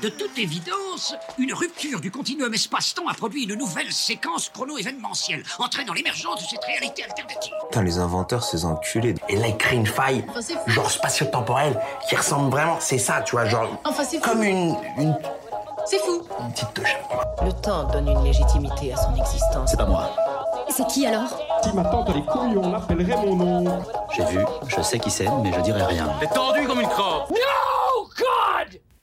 De toute évidence, une rupture du continuum espace-temps a produit une nouvelle séquence chrono-événementielle, entraînant l'émergence de cette réalité alternative. Putain, les inventeurs, ces enculés. Et là, ils créent une faille, genre spatio-temporelle, qui ressemble vraiment, c'est ça, tu vois, genre. Enfin, c'est fou. Comme une. une, C'est fou. une petite touche. Le temps donne une légitimité à son existence. C'est pas moi. C'est qui alors? Si ma tante a les couilles, on l'appellerait mon nom. J'ai vu, je sais qui c'est, mais je dirai rien. T'es tendu comme une crotte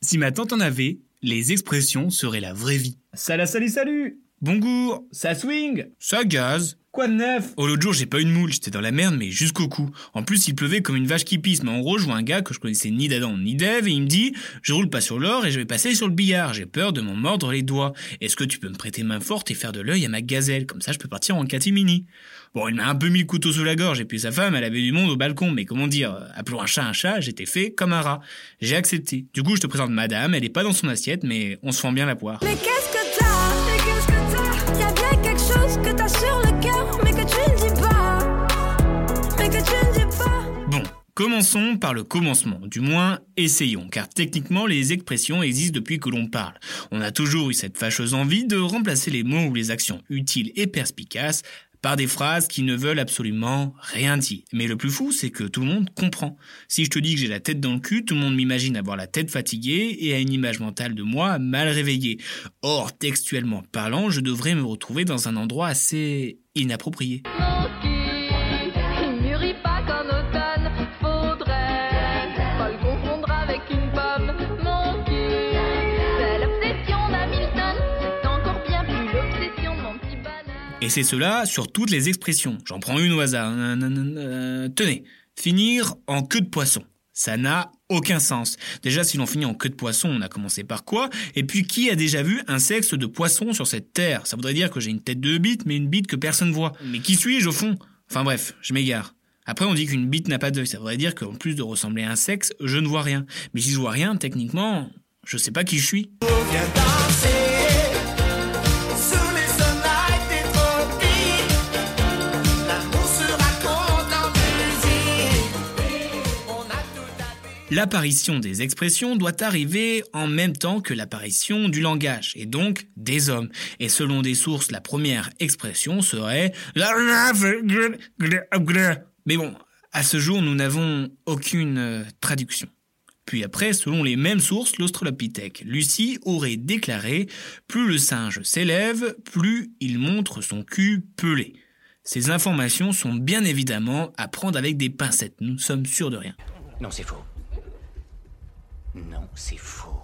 Si ma tante en avait, les expressions seraient la vraie vie. Salut, salut, salut Bonjour, ça swing Ça gaz Quoi de neuf? Oh l'autre jour j'ai pas une moule, j'étais dans la merde mais jusqu'au cou. En plus il pleuvait comme une vache qui pisse, mais en gros je vois un gars que je connaissais ni d'Adam ni d'Ève et il me dit « Je roule pas sur l'or et je vais passer sur le billard, j'ai peur de m'en mordre les doigts. Est-ce que tu peux me prêter main forte et faire de l'œil à ma gazelle, comme ça je peux partir en catimini ?» Bon, il m'a un peu mis le couteau sous la gorge et puis sa femme, elle avait du monde au balcon, mais comment dire, appelons un chat un chat, j'étais fait comme un rat. J'ai accepté. Du coup, je te présente madame, elle est pas dans son assiette, mais on se fend bien la poire. Mais commençons par le commencement, du moins essayons, car techniquement les expressions existent depuis que l'on parle. On a toujours eu cette fâcheuse envie de remplacer les mots ou les actions utiles et perspicaces par des phrases qui ne veulent absolument rien dire. Mais le plus fou, c'est que tout le monde comprend. Si je te dis que j'ai la tête dans le cul, tout le monde m'imagine avoir la tête fatiguée et a une image mentale de moi mal réveillée. Or, textuellement parlant, je devrais me retrouver dans un endroit assez inapproprié. Et c'est cela sur toutes les expressions. J'en prends une au hasard. Euh, tenez, finir en queue de poisson. Ça n'a aucun sens. Déjà, si l'on finit en queue de poisson, on a commencé par quoi? Et puis, qui a déjà vu un sexe de poisson sur cette terre? Ça voudrait dire que j'ai une tête de bite, mais une bite que personne voit. Mais qui suis-je au fond? Enfin bref, je m'égare. Après, on dit qu'une bite n'a pas d'œil. Ça voudrait dire qu'en plus de ressembler à un sexe, je ne vois rien. Mais si je vois rien, techniquement, je sais pas qui je suis. L'apparition des expressions doit arriver en même temps que l'apparition du langage, et donc des hommes. Et selon des sources, la première expression serait Mais bon, à ce jour, nous n'avons aucune euh, traduction. Puis après, selon les mêmes sources, l'Australopithèque Lucie aurait déclaré Plus le singe s'élève, plus il montre son cul pelé. Ces informations sont bien évidemment à prendre avec des pincettes, nous sommes sûrs de rien. Non, c'est faux. Non, c'est faux.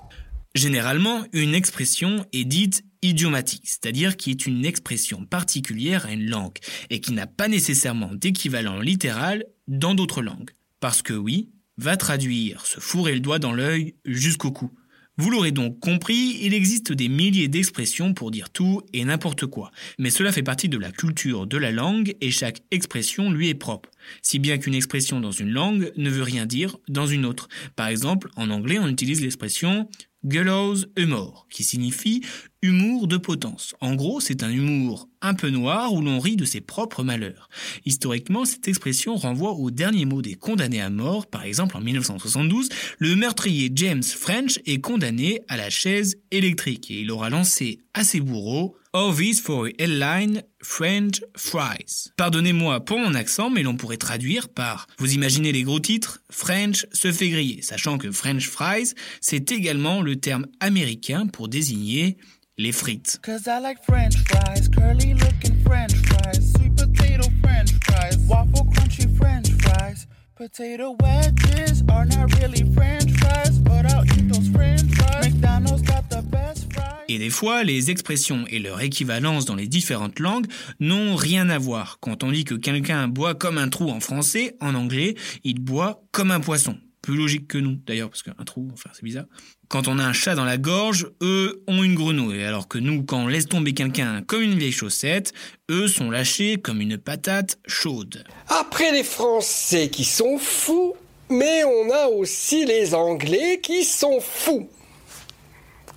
Généralement, une expression est dite idiomatique, c'est-à-dire qui est une expression particulière à une langue et qui n'a pas nécessairement d'équivalent littéral dans d'autres langues. Parce que oui, va traduire se fourrer le doigt dans l'œil jusqu'au cou. Vous l'aurez donc compris, il existe des milliers d'expressions pour dire tout et n'importe quoi, mais cela fait partie de la culture de la langue et chaque expression lui est propre, si bien qu'une expression dans une langue ne veut rien dire dans une autre. Par exemple, en anglais, on utilise l'expression gallows humor, qui signifie humour de potence. En gros, c'est un humour un peu noir où l'on rit de ses propres malheurs. Historiquement, cette expression renvoie au dernier mot des condamnés à mort. Par exemple, en 1972, le meurtrier James French est condamné à la chaise électrique et il aura lancé à ses bourreaux All this for a headline French fries. Pardonnez-moi pour mon accent, mais l'on pourrait traduire par Vous imaginez les gros titres French se fait griller, sachant que French fries, c'est également le terme américain pour désigner les frites. Cause I like french fries, curly looking french fries, sweet potato french fries, waffle crunchy french fries. Potato wedges are not really french fries, but I'll eat those french fries. McDonald's got the best fries. Et des fois, les expressions et leur équivalence dans les différentes langues n'ont rien à voir. Quand on dit que quelqu'un boit comme un trou en français, en anglais, il boit comme un poisson. Plus logique que nous, d'ailleurs, parce qu'un trou, enfin, c'est bizarre. Quand on a un chat dans la gorge, eux ont une grenouille, alors que nous, quand on laisse tomber quelqu'un comme une vieille chaussette, eux sont lâchés comme une patate chaude. Après les Français qui sont fous, mais on a aussi les Anglais qui sont fous.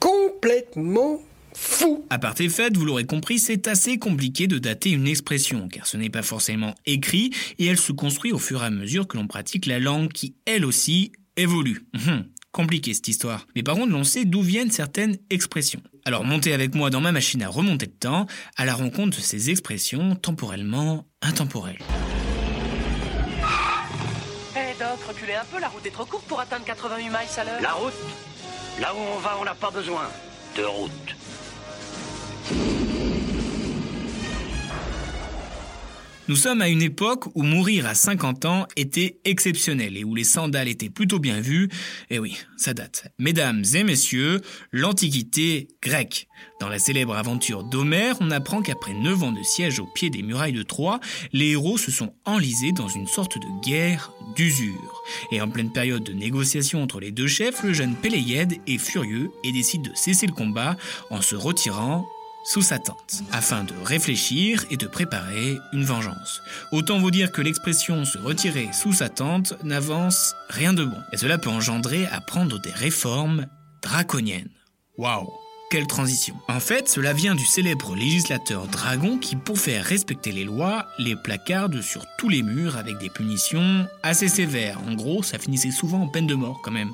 Complètement fous. À part tes fêtes, vous l'aurez compris, c'est assez compliqué de dater une expression, car ce n'est pas forcément écrit, et elle se construit au fur et à mesure que l'on pratique la langue qui, elle aussi, évolue. Hum, compliqué cette histoire. Mais par contre, l'on sait d'où viennent certaines expressions. Alors montez avec moi dans ma machine à remonter le temps, à la rencontre de ces expressions temporellement intemporelles. Hé Doc, reculez un peu, la route est trop courte pour atteindre 88 miles à l'heure. La route? Là où on va, on n'a pas besoin de route. Nous sommes à une époque où mourir à 50 ans était exceptionnel et où les sandales étaient plutôt bien vues. Et oui, ça date. Mesdames et messieurs, l'Antiquité grecque. Dans la célèbre aventure d'Homère, on apprend qu'après 9 ans de siège au pied des murailles de Troie, les héros se sont enlisés dans une sorte de guerre d'usure. Et en pleine période de négociation entre les deux chefs, le jeune Péléiède est furieux et décide de cesser le combat en se retirant sous sa tente, afin de réfléchir et de préparer une vengeance. Autant vous dire que l'expression se retirer sous sa tente n'avance rien de bon, et cela peut engendrer à prendre des réformes draconiennes. Waouh quelle transition. En fait, cela vient du célèbre législateur Dragon qui, pour faire respecter les lois, les placarde sur tous les murs avec des punitions assez sévères. En gros, ça finissait souvent en peine de mort quand même.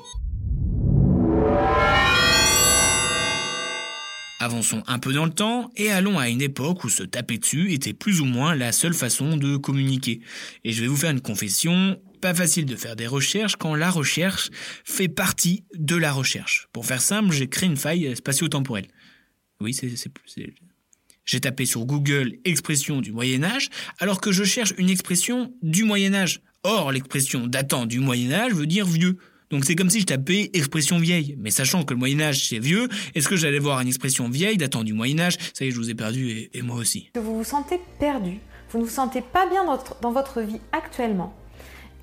Avançons un peu dans le temps et allons à une époque où se taper dessus était plus ou moins la seule façon de communiquer. Et je vais vous faire une confession, pas facile de faire des recherches quand la recherche fait partie de la recherche. Pour faire simple, j'ai créé une faille spatio-temporelle. Oui, c'est... J'ai tapé sur Google expression du Moyen Âge alors que je cherche une expression du Moyen Âge. Or, l'expression datant du Moyen Âge veut dire vieux. Donc c'est comme si je tapais expression vieille. Mais sachant que le Moyen Âge c'est vieux, est-ce que j'allais voir une expression vieille datant du Moyen Âge? Ça y est, je vous ai perdu et, et moi aussi. que vous vous sentez perdu, vous ne vous sentez pas bien dans votre, dans votre vie actuellement,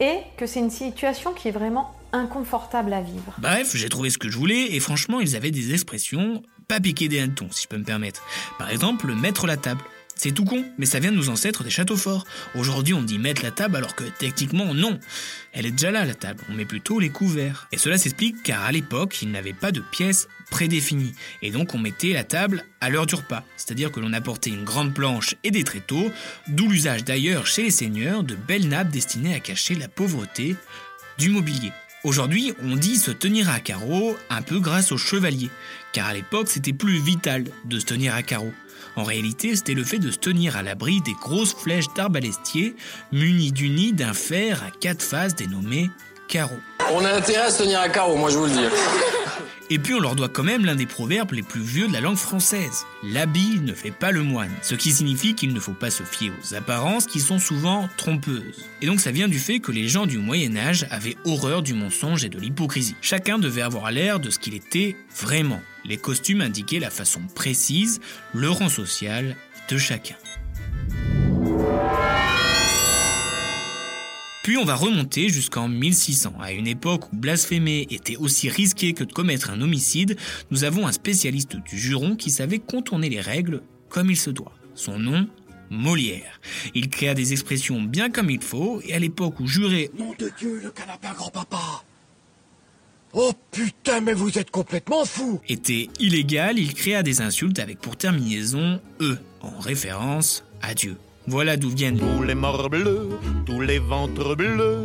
et que c'est une situation qui est vraiment inconfortable à vivre. Bref, j'ai trouvé ce que je voulais et franchement, ils avaient des expressions pas piquées des hannetons, si je peux me permettre. Par exemple, mettre la table. C'est tout con, mais ça vient de nos ancêtres des châteaux forts. Aujourd'hui, on dit mettre la table alors que techniquement, non. Elle est déjà là, la table. On met plutôt les couverts. Et cela s'explique car à l'époque, ils n'avaient pas de pièces prédéfinies. Et donc, on mettait la table à l'heure du repas. C'est-à-dire que l'on apportait une grande planche et des tréteaux, d'où l'usage d'ailleurs chez les seigneurs de belles nappes destinées à cacher la pauvreté du mobilier. Aujourd'hui, on dit se tenir à carreau un peu grâce aux chevaliers, car à l'époque c'était plus vital de se tenir à carreau. En réalité, c'était le fait de se tenir à l'abri des grosses flèches d'arbalestier munies du nid d'un fer à quatre faces dénommé carreau. On a intérêt à se tenir à carreau, moi je vous le dis. Et puis on leur doit quand même l'un des proverbes les plus vieux de la langue française. L'habit ne fait pas le moine, ce qui signifie qu'il ne faut pas se fier aux apparences qui sont souvent trompeuses. Et donc ça vient du fait que les gens du Moyen Âge avaient horreur du mensonge et de l'hypocrisie. Chacun devait avoir l'air de ce qu'il était vraiment. Les costumes indiquaient la façon précise, le rang social de chacun. Puis on va remonter jusqu'en 1600, à une époque où blasphémer était aussi risqué que de commettre un homicide. Nous avons un spécialiste du juron qui savait contourner les règles comme il se doit. Son nom Molière. Il créa des expressions bien comme il faut, et à l'époque où jurer Nom de Dieu, le canapé grand-papa Oh putain, mais vous êtes complètement fou était illégal, il créa des insultes avec pour terminaison E, en référence à Dieu. Voilà d'où viennent Tous les morts bleus, tous les ventres bleus,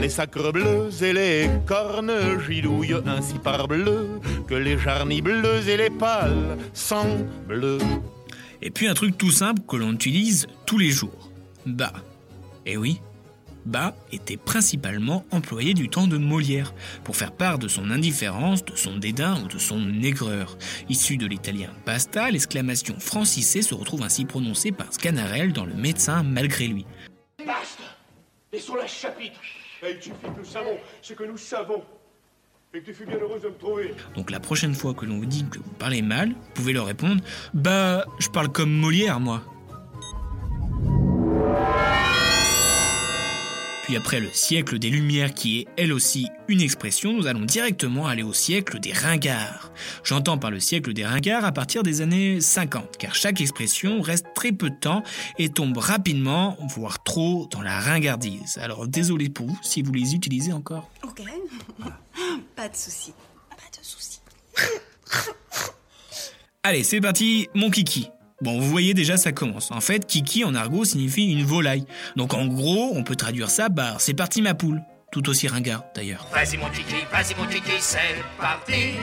les sacres bleus et les cornes gidouillent ainsi par bleu, que les jarnies bleues et les pâles sang bleu. Et puis un truc tout simple que l'on utilise tous les jours. Bah. Eh oui. Bah était principalement employé du temps de Molière, pour faire part de son indifférence, de son dédain ou de son aigreur. Issu de l'italien basta, l'exclamation francisée se retrouve ainsi prononcée par Sganarelle dans Le médecin malgré lui. Basta Laissons la chapitre Et il suffit que nous savons ce que nous savons. Et que tu fus bien heureuse de me trouver. Donc la prochaine fois que l'on vous dit que vous parlez mal, vous pouvez leur répondre Bah, je parle comme Molière, moi. Puis après le siècle des Lumières, qui est elle aussi une expression, nous allons directement aller au siècle des ringards. J'entends par le siècle des ringards à partir des années 50, car chaque expression reste très peu de temps et tombe rapidement, voire trop, dans la ringardise. Alors désolé pour vous si vous les utilisez encore. Ok. Pas de souci. Pas de souci. Allez, c'est parti, mon kiki. Bon, vous voyez déjà, ça commence. En fait, kiki en argot signifie une volaille. Donc en gros, on peut traduire ça par c'est parti ma poule. tout aussi ringard d'ailleurs. Vas-y mon kiki, vas-y mon kiki, c'est parti.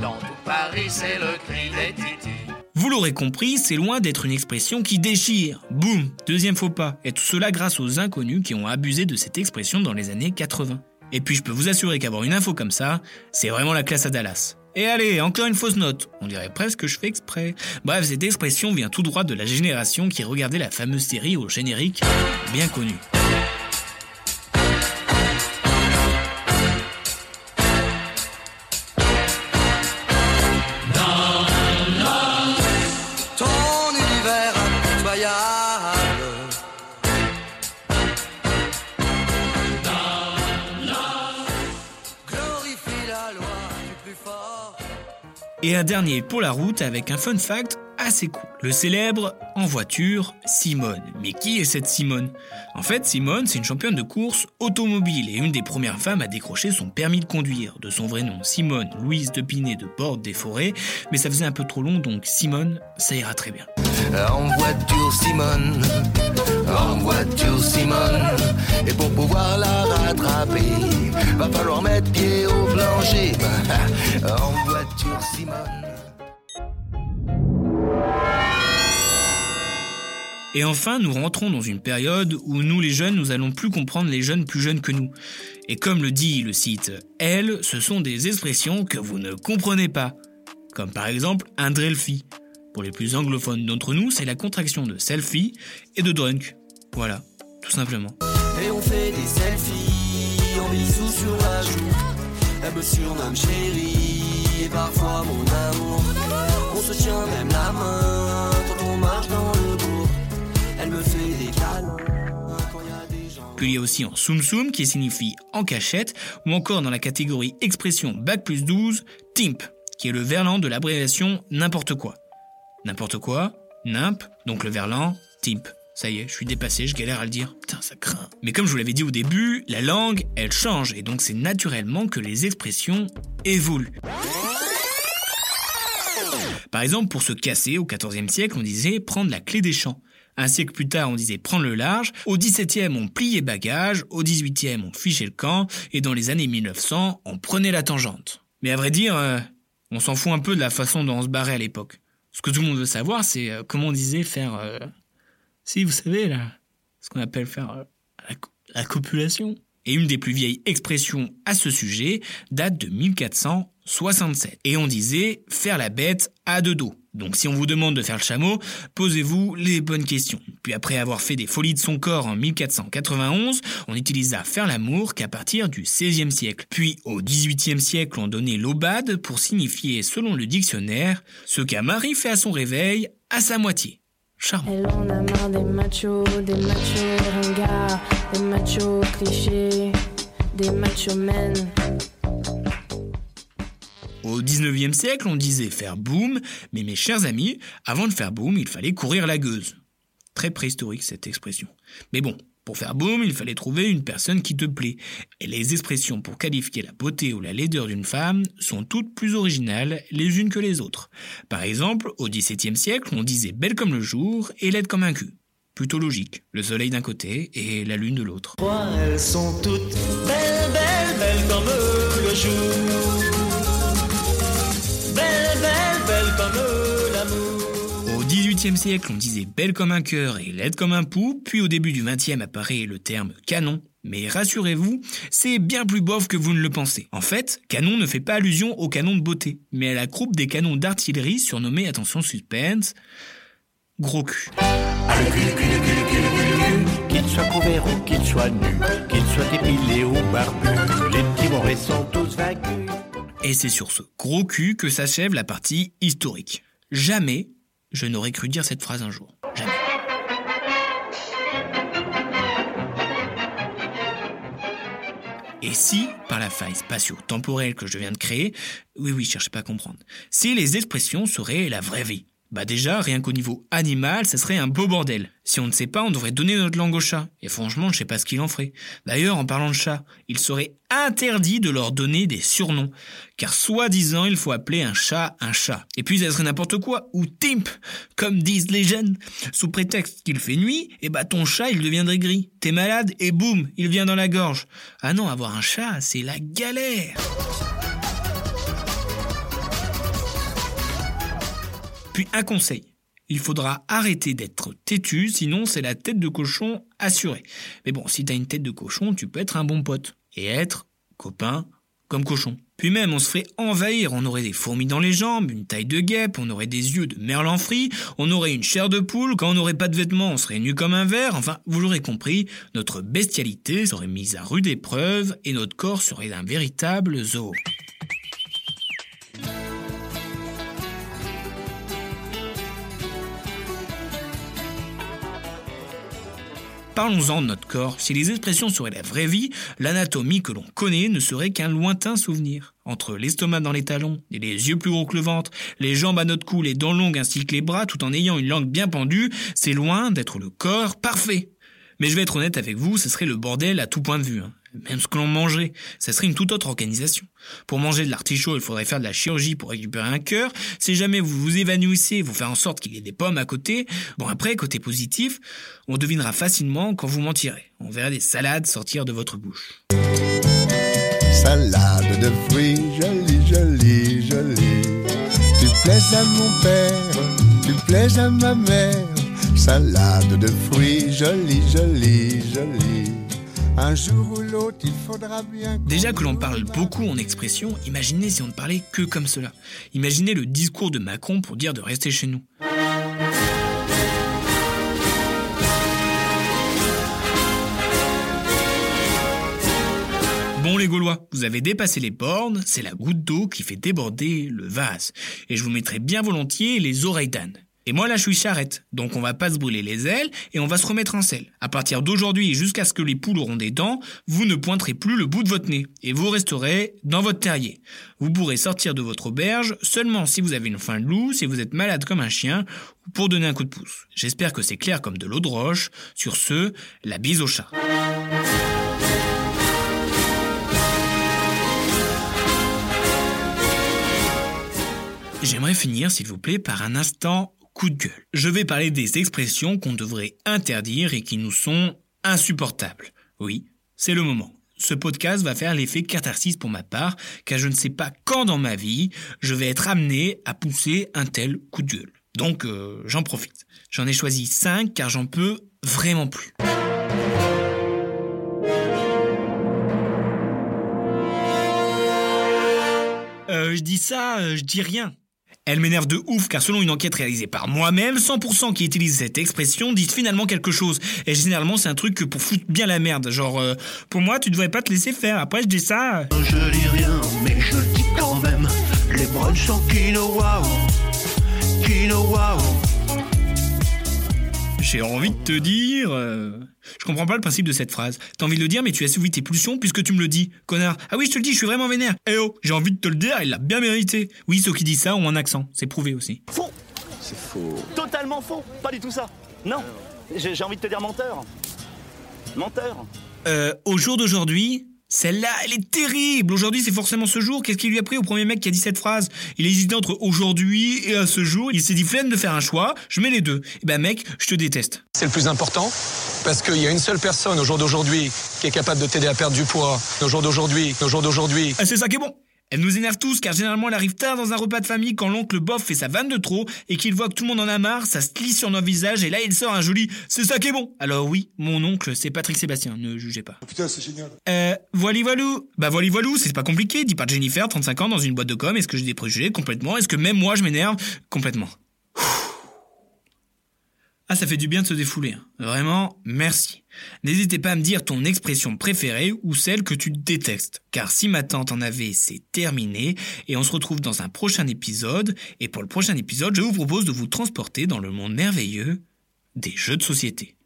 Dans tout Paris, c'est le cri des titis. Vous l'aurez compris, c'est loin d'être une expression qui déchire. Boum, deuxième faux pas. Et tout cela grâce aux inconnus qui ont abusé de cette expression dans les années 80. Et puis je peux vous assurer qu'avoir une info comme ça, c'est vraiment la classe à Dallas. Et allez, encore une fausse note. On dirait presque que je fais exprès. Bref, cette expression vient tout droit de la génération qui regardait la fameuse série au générique bien connue. Et un dernier pour la route avec un fun fact assez cool. Le célèbre en voiture Simone. Mais qui est cette Simone? En fait, Simone, c'est une championne de course automobile et une des premières femmes à décrocher son permis de conduire. De son vrai nom, Simone Louise de Pinet de Porte des Forêts. Mais ça faisait un peu trop long, donc Simone, ça ira très bien. En voiture Simone, en voiture Simone. Et pour pouvoir la rattraper, va falloir mettre pied au plancher. En voiture Simone. Et enfin, nous rentrons dans une période où nous les jeunes, nous allons plus comprendre les jeunes plus jeunes que nous. Et comme le dit le site Elle, ce sont des expressions que vous ne comprenez pas. Comme par exemple un drelfie. Pour les plus anglophones d'entre nous, c'est la contraction de selfie et de drunk. Voilà, tout simplement. Et on fait des selfies en bisous sur la joue. Elle me surnomme chérie et parfois mon amour. On se tient même la main quand on marche dans le bourg. Elle me fait des câlins quand il y a des gens. Puis il y a aussi en soum soum qui signifie en cachette, ou encore dans la catégorie expression bac plus 12, timp, qui est le verlan de l'abréviation n'importe quoi. N'importe quoi, nimp, donc le verlan, timp. Ça y est, je suis dépassé, je galère à le dire. Putain, ça craint. Mais comme je vous l'avais dit au début, la langue, elle change, et donc c'est naturellement que les expressions évoluent. Par exemple, pour se casser, au XIVe siècle, on disait prendre la clé des champs. Un siècle plus tard, on disait prendre le large. Au XVIIe, on pliait bagage. Au XVIIIe, on fichait le camp. Et dans les années 1900, on prenait la tangente. Mais à vrai dire, euh, on s'en fout un peu de la façon dont on se barrait à l'époque. Ce que tout le monde veut savoir, c'est euh, comment on disait faire... euh, Si, vous savez, là, ce qu'on appelle faire euh, la, co- la copulation. Et une des plus vieilles expressions à ce sujet date de 1467. Et on disait faire la bête à deux dos. Donc si on vous demande de faire le chameau, posez-vous les bonnes questions. Puis après avoir fait des folies de son corps en 1491, on utilisa faire l'amour qu'à partir du XVIe siècle. Puis au XVIIIe siècle, on donnait l'aubade pour signifier, selon le dictionnaire, ce qu'un mari fait à son réveil à sa moitié. Charmant. Au 19e siècle, on disait faire boum, mais mes chers amis, avant de faire boum, il fallait courir la gueuse. Très préhistorique cette expression. Mais bon, pour faire boum, il fallait trouver une personne qui te plaît. Et les expressions pour qualifier la beauté ou la laideur d'une femme sont toutes plus originales les unes que les autres. Par exemple, au XVIIe siècle, on disait belle comme le jour et laide comme un cul. Plutôt logique. Le soleil d'un côté et la lune de l'autre. Au XVIIIe siècle, on disait belle comme un cœur et laide comme un pou, puis au début du XXe apparaît le terme canon. Mais rassurez-vous, c'est bien plus bof que vous ne le pensez. En fait, canon ne fait pas allusion au canon de beauté, mais à la groupe des canons d'artillerie surnommés, attention suspense, gros cul. Qu'il soit couvert ou qu'il soit nu, qu'il soit épilé ou barbu, les petits sont tous vaincus. Et c'est sur ce gros cul que s'achève la partie historique. Jamais je n'aurais cru dire cette phrase un jour. Jamais. Et si, par la faille spatio-temporelle que je viens de créer, oui oui, cherchez pas à comprendre, si les expressions seraient la vraie vie? Bah déjà, rien qu'au niveau animal, ça serait un beau bordel. Si on ne sait pas, on devrait donner notre langue au chat. Et franchement, je sais pas ce qu'il en ferait. D'ailleurs, en parlant de chat, il serait interdit de leur donner des surnoms. Car soi-disant, il faut appeler un chat un chat. Et puis, ça serait n'importe quoi. Ou timp, comme disent les jeunes. Sous prétexte qu'il fait nuit, et bah ton chat, il deviendrait gris. T'es malade, et boum, il vient dans la gorge. Ah non, avoir un chat, c'est la galère. Puis un conseil. Il faudra arrêter d'être têtu, sinon c'est la tête de cochon assurée. Mais bon, si t'as une tête de cochon, tu peux être un bon pote. Et être copain comme cochon. Puis même, on se ferait envahir. On aurait des fourmis dans les jambes, une taille de guêpe, on aurait des yeux de merlan frit, on aurait une chair de poule. Quand on n'aurait pas de vêtements, on serait nu comme un verre. Enfin, vous l'aurez compris, notre bestialité serait mise à rude épreuve et notre corps serait un véritable zoo. Parlons-en de notre corps. Si les expressions seraient la vraie vie, l'anatomie que l'on connaît ne serait qu'un lointain souvenir. Entre l'estomac dans les talons et les yeux plus gros que le ventre, les jambes à notre cou, les dents longues ainsi que les bras, tout en ayant une langue bien pendue, c'est loin d'être le corps parfait. Mais je vais être honnête avec vous, ce serait le bordel à tout point de vue. Même ce que l'on mangerait, ça serait une toute autre organisation. Pour manger de l'artichaut, il faudrait faire de la chirurgie pour récupérer un cœur. Si jamais vous vous évanouissez, vous faire en sorte qu'il y ait des pommes à côté. Bon après, côté positif, on devinera facilement quand vous mentirez. On verra des salades sortir de votre bouche. Salade de fruits, jolie, jolie, jolie. Tu plais à mon père, tu plais à ma mère. Salade de fruits, jolie, jolie, jolie. Un jour ou l'autre, il faudra bien. Déjà que l'on parle beaucoup en expression, imaginez si on ne parlait que comme cela. Imaginez le discours de Macron pour dire de rester chez nous. Bon les Gaulois, vous avez dépassé les bornes, c'est la goutte d'eau qui fait déborder le vase. Et je vous mettrai bien volontiers les oreilles d'âne. Et moi là je suis charrette, donc on va pas se brûler les ailes et on va se remettre en selle. À partir d'aujourd'hui jusqu'à ce que les poules auront des dents, vous ne pointerez plus le bout de votre nez et vous resterez dans votre terrier. Vous pourrez sortir de votre auberge seulement si vous avez une faim de loup, si vous êtes malade comme un chien ou pour donner un coup de pouce. J'espère que c'est clair comme de l'eau de roche. Sur ce, la bise au chat. J'aimerais finir, s'il vous plaît, par un instant coup de gueule. Je vais parler des expressions qu'on devrait interdire et qui nous sont insupportables. Oui, c'est le moment. Ce podcast va faire l'effet catharsis pour ma part, car je ne sais pas quand dans ma vie je vais être amené à pousser un tel coup de gueule. Donc euh, j'en profite. J'en ai choisi 5 car j'en peux vraiment plus. Euh, je dis ça, euh, je dis rien. Elle m'énerve de ouf car selon une enquête réalisée par moi-même, 100% qui utilisent cette expression disent finalement quelque chose. Et généralement c'est un truc que pour foutre bien la merde. Genre, euh, pour moi tu devrais pas te laisser faire. Après je dis ça... euh, Je dis rien, mais je dis quand même. Les brunchs sont quinoa, quinoa. J'ai envie de te dire... euh, Je comprends pas le principe de cette phrase. T'as envie de le dire mais tu assouvis tes pulsions puisque tu me le dis. Connard. Ah oui je te le dis, je suis vraiment vénère. Eh oh, j'ai envie de te le dire, il l'a bien mérité. Oui, ceux qui disent ça ont un accent. C'est prouvé aussi. Faux C'est faux. Totalement faux Pas du tout ça Non J'ai j'ai envie de te dire menteur Menteur Euh, au jour d'aujourd'hui, celle-là, elle est terrible. Aujourd'hui, c'est forcément ce jour. Qu'est-ce qui lui a pris au premier mec qui a dit cette phrase? Il a hésité entre aujourd'hui et à ce jour. Il s'est dit flemme de faire un choix. Je mets les deux. Eh ben mec, je te déteste. C'est le plus important parce qu'il y a une seule personne au jour d'aujourd'hui qui est capable de t'aider à perdre du poids. Au jour d'aujourd'hui, au jour d'aujourd'hui. Ah, c'est ça qui est bon. Elle nous énerve tous car généralement elle arrive tard dans un repas de famille quand l'oncle bof fait sa vanne de trop et qu'il voit que tout le monde en a marre, ça se lit sur nos visages et là il sort un joli c'est ça qui est bon. Alors oui, mon oncle c'est Patrick Sébastien, ne jugez pas. Putain, c'est génial. Euh, voili voilou. Bah voili voilou, c'est pas compliqué, dit par Jennifer, 35 ans dans une boîte de com, est-ce que j'ai des préjugés? Complètement. Est-ce que même moi je m'énerve? Complètement. Ah, ça fait du bien de se défouler. hein. Vraiment, merci. N'hésitez pas à me dire ton expression préférée ou celle que tu détestes. Car si ma tante en avait, c'est terminé. Et on se retrouve dans un prochain épisode. Et pour le prochain épisode, je vous propose de vous transporter dans le monde merveilleux des jeux de société.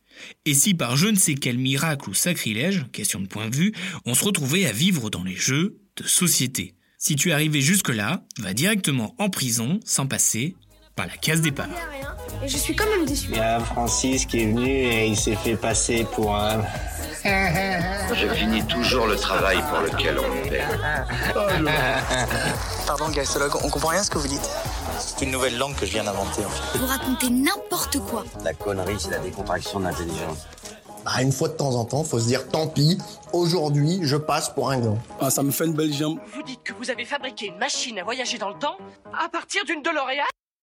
Et si par je ne sais quel miracle ou sacrilège, question de point de vue, on se retrouvait à vivre dans les jeux de société Si tu es arrivé jusque-là, va directement en prison sans passer par la case départ. Et je suis quand même déçu. Il y a Francis qui est venu et il s'est fait passer pour un. Je finis toujours le travail pour lequel on me paie. Pardon, gastologue, on comprend rien à ce que vous dites. C'est une nouvelle langue que je viens d'inventer en fait. Vous racontez n'importe quoi. La connerie, c'est la décontraction de l'intelligence. Bah, une fois de temps en temps, faut se dire tant pis, aujourd'hui, je passe pour un gland. Ah, ça me fait une belle jambe. Vous dites que vous avez fabriqué une machine à voyager dans le temps à partir d'une DeLorean